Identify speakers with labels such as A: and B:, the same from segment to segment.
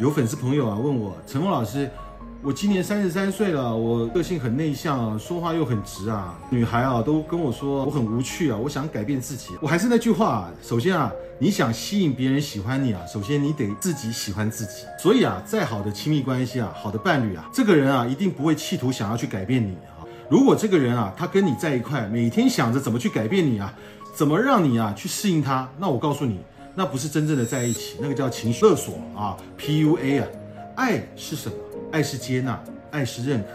A: 有粉丝朋友啊问我，陈峰老师，我今年三十三岁了，我个性很内向，说话又很直啊，女孩啊都跟我说我很无趣啊，我想改变自己。我还是那句话啊，首先啊，你想吸引别人喜欢你啊，首先你得自己喜欢自己。所以啊，再好的亲密关系啊，好的伴侣啊，这个人啊一定不会企图想要去改变你啊。如果这个人啊，他跟你在一块，每天想着怎么去改变你啊，怎么让你啊去适应他，那我告诉你。那不是真正的在一起，那个叫情绪勒索啊，PUA 啊。爱是什么？爱是接纳，爱是认可，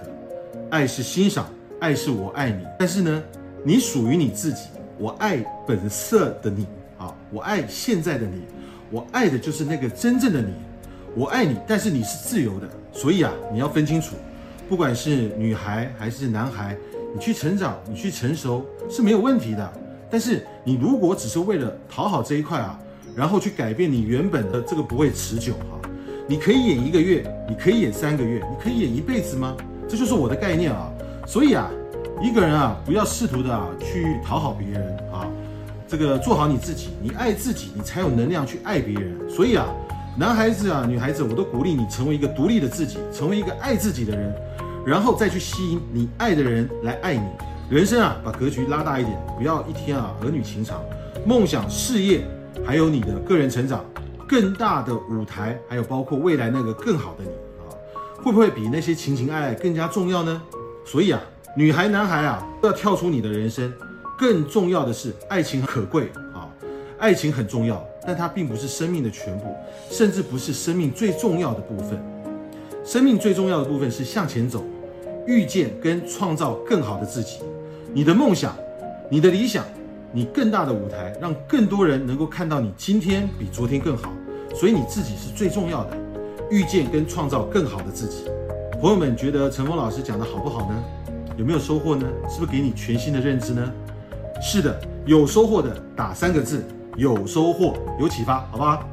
A: 爱是欣赏，爱是我爱你。但是呢，你属于你自己，我爱本色的你啊，我爱现在的你，我爱的就是那个真正的你。我爱你，但是你是自由的，所以啊，你要分清楚，不管是女孩还是男孩，你去成长，你去成熟是没有问题的。但是你如果只是为了讨好这一块啊，然后去改变你原本的这个不会持久哈，你可以演一个月，你可以演三个月，你可以演一辈子吗？这就是我的概念啊。所以啊，一个人啊，不要试图的啊去讨好别人啊，这个做好你自己，你爱自己，你才有能量去爱别人。所以啊，男孩子啊，女孩子，我都鼓励你成为一个独立的自己，成为一个爱自己的人，然后再去吸引你爱的人来爱你。人生啊，把格局拉大一点，不要一天啊儿女情长，梦想事业。还有你的个人成长，更大的舞台，还有包括未来那个更好的你啊，会不会比那些情情爱爱更加重要呢？所以啊，女孩男孩啊，都要跳出你的人生。更重要的是，爱情可贵啊，爱情很重要，但它并不是生命的全部，甚至不是生命最重要的部分。生命最重要的部分是向前走，遇见跟创造更好的自己。你的梦想，你的理想。你更大的舞台，让更多人能够看到你今天比昨天更好，所以你自己是最重要的，遇见跟创造更好的自己。朋友们觉得陈峰老师讲的好不好呢？有没有收获呢？是不是给你全新的认知呢？是的，有收获的打三个字，有收获，有启发，好不好？